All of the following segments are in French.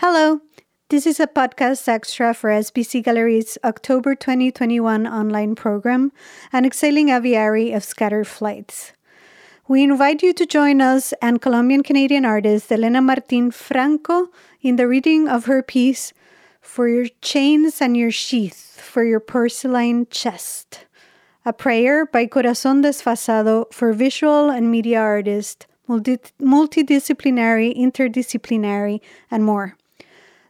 Hello, this is a podcast extra for SBC Gallery's October 2021 online program, An Exhaling Aviary of Scattered Flights. We invite you to join us and Colombian Canadian artist Elena Martin Franco in the reading of her piece, For Your Chains and Your Sheath, for Your Porcelain Chest. A prayer by Corazon Desfasado for visual and media artists, multi- multidisciplinary, interdisciplinary, and more.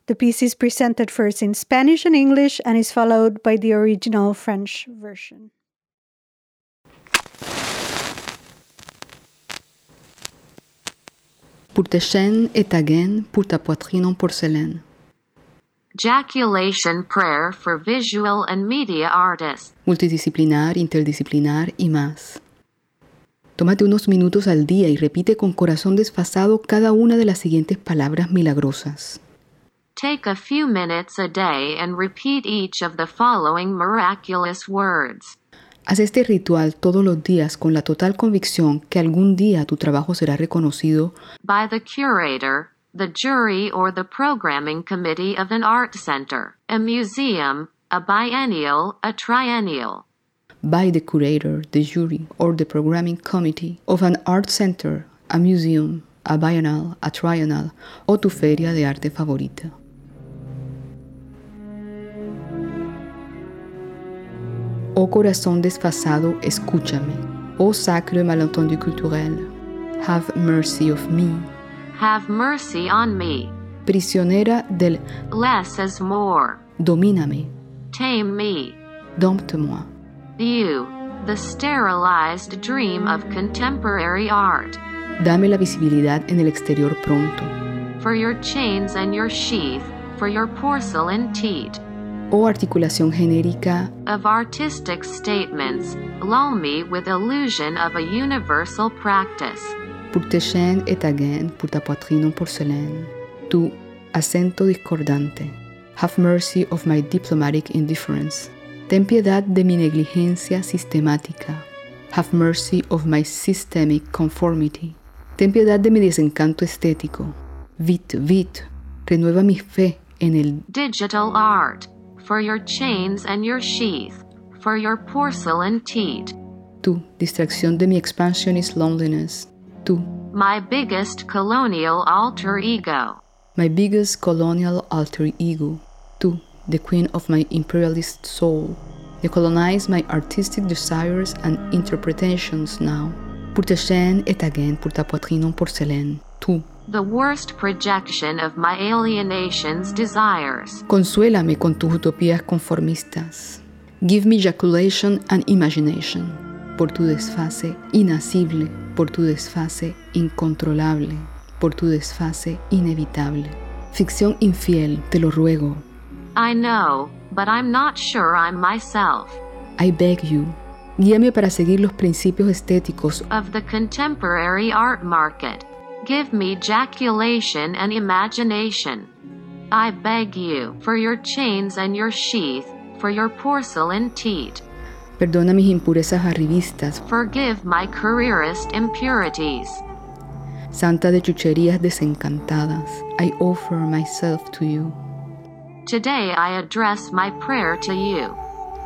The piece is presented first in Spanish and English and is followed by the original French version. Pour tes chaînes et ta gaine, pour ta poitrine en porcelaine. Jaculation prayer for visual and media artists. Multidisciplinar, interdisciplinar y más. Tómate unos minutos al día y repite con corazón desfasado cada una de las siguientes palabras milagrosas. Take a few minutes a day and repeat each of the following miraculous words. Haz este ritual todos los días con la total convicción que algún día tu trabajo será reconocido by the curator, the jury, or the programming committee of an art center, a museum, a biennial, a triennial. by the curator, the jury, or the programming committee of an art center, a museum, a biennial, a triennial o tu feria de arte favorita. Oh corazón desfasado, escúchame. Oh sacre malentendu culturel, have mercy of me. Have mercy on me. Prisionera del Less is more. domíname, Tame me. dompte-moi. You, the sterilized dream of contemporary art. Dame la visibilidad en el exterior pronto. For your chains and your sheath, for your porcelain teat. Oh articulación genérica, Of artistic statements, lull me with illusion of a universal practice. pour tes chaînes et ta gaine, pour ta poitrine en porcelaine. Tu acento discordante. Have mercy of my diplomatic indifference. Ten piedad de mi negligencia sistemática. Have mercy of my systemic conformity. Ten piedad de mi desencanto estético. Vit, vit, renueva mi fe en el Digital art. For your chains and your sheath, for your porcelain teat. tú, distracción de mi expansionist loneliness. Tú, My biggest colonial alter ego. my biggest colonial alter ego. Tú, the queen of my imperialist soul. Decolonize my artistic desires and interpretations now. Pour tes chaînes et ta gaine, pour ta poitrine en porcelaine. The worst projection of my alienation's desires. consuélame con tus utopías conformistas. Give me ejaculation and imagination. Por tu desfase inacible, por tu desfase incontrolable, por tu desfase inevitable. Ficción infiel, te lo ruego. I know, but I'm not sure I'm myself. I beg you, guíame para seguir los principios estéticos Of the contemporary art market. Give me jaculation and imagination. I beg you, for your chains and your sheath, for your porcelain teat. Perdona mis impurezas arribistas, Forgive my careerist impurities. santa de chucherías desencantadas. I offer myself to you. Today I address my prayer to you.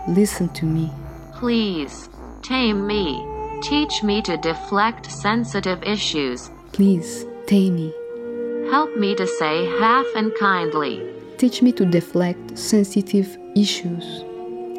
Listen to me. Please, tame me. Teach me to deflect sensitive issues. Please, tame me. Help me to say half and kindly. Teach me to deflect sensitive issues.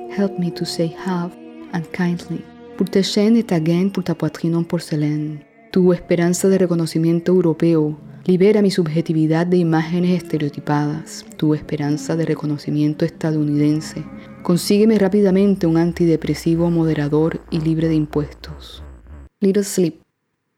Help me to say half and kindly. Pour tes chaînes et ta gaine, pour ta poitrine en porcelaine. Tu esperanza de reconocimiento europeo. Libera mi subjetividad de imágenes estereotipadas. Tu esperanza de reconocimiento estadounidense. Consígueme rápidamente un antidepresivo moderador y libre de impuestos. Little Sleep.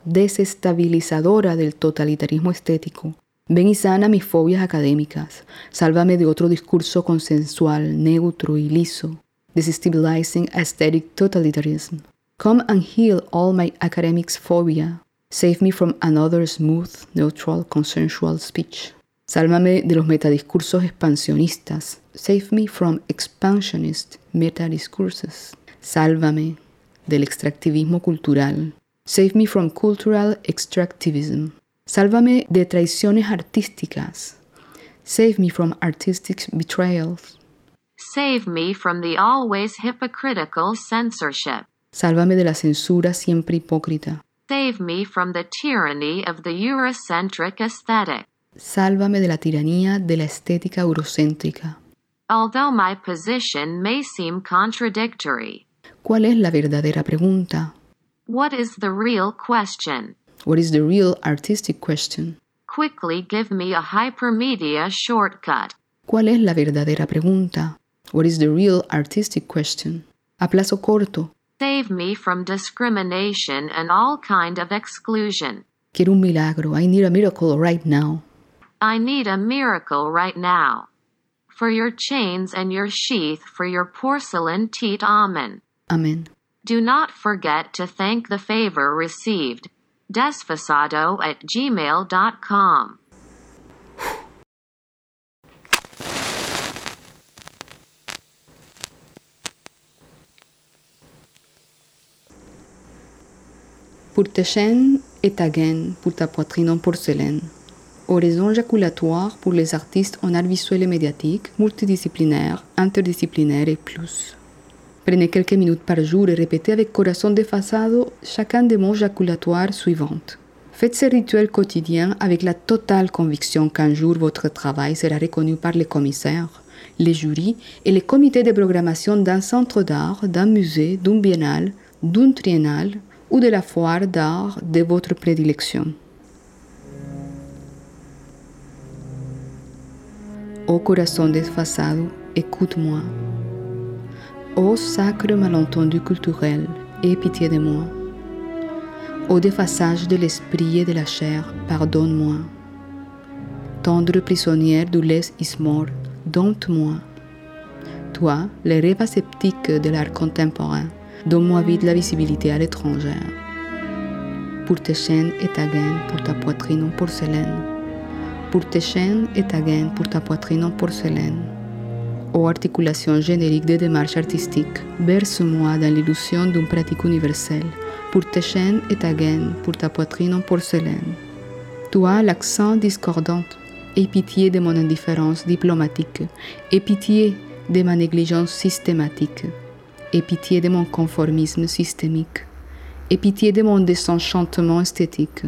Desestabilizadora del totalitarismo estético. Ven y sana mis fobias académicas. Sálvame de otro discurso consensual, neutro y liso. Desestabilizing aesthetic totalitarianism. Come and heal all my academics phobia. Save me from another smooth, neutral, consensual speech. Sálvame de los metadiscursos expansionistas. Save me from expansionist metadiscourses. Sálvame del extractivismo cultural. Save me from cultural extractivism. Sálvame de traiciones artísticas. Save me from artistic betrayals. Save me from the always hypocritical censorship. Sálvame de la censura siempre hipócrita. Save me from the tyranny of the Eurocentric aesthetic. Sálvame de la tiranía de la estética eurocéntrica. Although my position may seem contradictory, ¿Cuál es la verdadera pregunta? What is the real question? What is the real artistic question? Quickly give me a hypermedia shortcut. ¿Cuál es la verdadera pregunta? What is the real artistic question? A plazo corto, Save me from discrimination and all kind of exclusion. quiero un milagro. I need a miracle right now. I need a miracle right now. For your chains and your sheath for your porcelain teat amen. Amén. Do not forget to thank the favor received. Desfasado at gmail.com. Pour tes chaînes et ta gaine, pour ta poitrine en porcelaine. Oraison jaculatoire pour les artistes en art visuel et médiatique, multidisciplinaire, interdisciplinaire et plus. Prenez quelques minutes par jour et répétez avec corazon défasado chacun des mots jaculatoires suivants. Faites ce rituel quotidien avec la totale conviction qu'un jour votre travail sera reconnu par les commissaires, les jurys et les comités de programmation d'un centre d'art, d'un musée, d'un biennale, d'un triennale ou de la foire d'art de votre prédilection. Ô corazon desfasado, écoute-moi. Ô sacre malentendu culturel, aie pitié de moi. Ô défassage de l'esprit et de la chair, pardonne-moi. Tendre prisonnière du mort, dompte-moi. Toi, le rêve aseptique de l'art contemporain, donne-moi vite la visibilité à l'étrangère. Pour tes chaînes et ta gaine, pour ta poitrine en porcelaine. Pour tes chaînes et ta gaine, pour ta poitrine en porcelaine. Ô articulation générique de démarche artistique, berce-moi dans l'illusion d'une pratique universelle. Pour tes chaînes et ta gaine, pour ta poitrine en porcelaine. Toi, l'accent discordant, aie pitié de mon indifférence diplomatique, aie pitié de ma négligence systématique, aie pitié de mon conformisme systémique, aie pitié de mon désenchantement esthétique.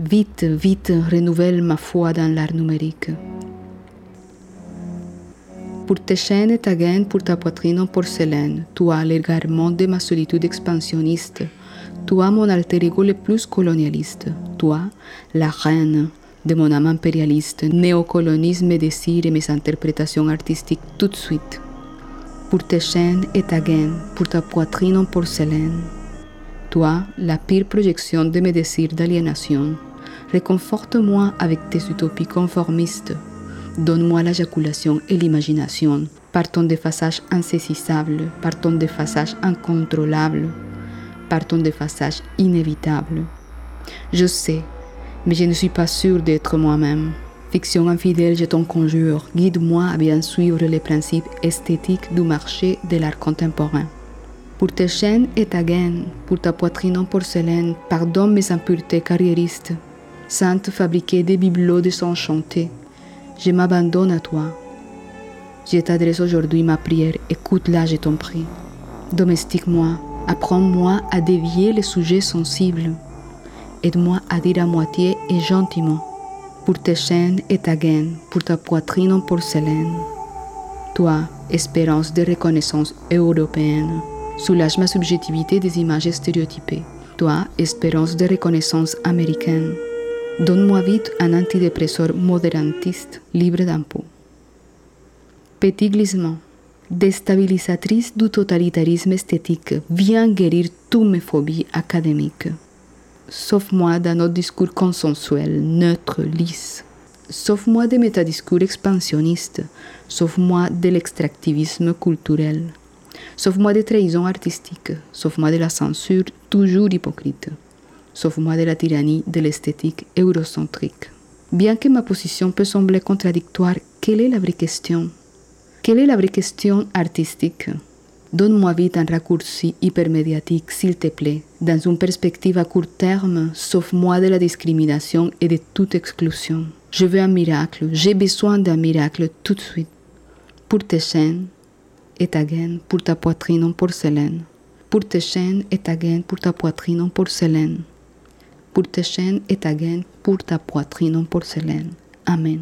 Vite, vite, renouvelle ma foi dans l'art numérique. Pour tes chaînes et ta gaine, pour ta poitrine en porcelaine, toi, l'égarement de ma solitude expansionniste, toi, mon alter ego le plus colonialiste, toi, la reine de mon âme impérialiste, néocolonisme, mes désirs et mes interprétations artistiques tout de suite. Pour tes chaînes et ta gaine, pour ta poitrine en porcelaine, toi, la pire projection de mes désirs d'aliénation, réconforte-moi avec tes utopies conformistes. Donne-moi la jaculation et l'imagination par ton défassage insaisissable, par ton défassage incontrôlable, par ton défassage inévitable. Je sais, mais je ne suis pas sûre d'être moi-même. Fiction infidèle, je t'en conjure, guide-moi à bien suivre les principes esthétiques du marché de l'art contemporain. Pour tes chaînes et ta gaine, pour ta poitrine en porcelaine, pardonne mes impuretés carriéristes. Sainte fabriquée des bibelots désenchantés, je m'abandonne à toi. Je t'adresse aujourd'hui ma prière, écoute-la, je t'en prie. Domestique-moi, apprends-moi à dévier les sujets sensibles. Aide-moi à dire à moitié et gentiment, pour tes chaînes et ta gaine, pour ta poitrine en porcelaine. Toi, espérance de reconnaissance européenne, soulage ma subjectivité des images stéréotypées. Toi, espérance de reconnaissance américaine, donne-moi vite un antidépresseur modérantiste libre d'impôts. Petit glissement. Déstabilisatrice du totalitarisme esthétique, viens guérir toutes mes phobies académiques. Sauve-moi d'un autre discours consensuel, neutre, lisse. Sauve-moi de métadiscours expansionnistes. Sauve-moi de l'extractivisme culturel. Sauve-moi des trahisons artistiques. Sauve-moi de la censure toujours hypocrite sauve-moi de la tyrannie de l'esthétique eurocentrique. Bien que ma position peut sembler contradictoire, quelle est la vraie question? Quelle est la vraie question artistique? Donne-moi vite un raccourci hypermédiatique, s'il te plaît. Dans une perspective à court terme, sauve-moi de la discrimination et de toute exclusion. Je veux un miracle, j'ai besoin d'un miracle tout de suite. Pour tes chaînes et ta gaine, pour ta poitrine en porcelaine. Pour tes chaînes et ta gaine, pour ta poitrine en porcelaine pour tes chaînes et ta gaine, pour ta poitrine en porcelaine. Amen.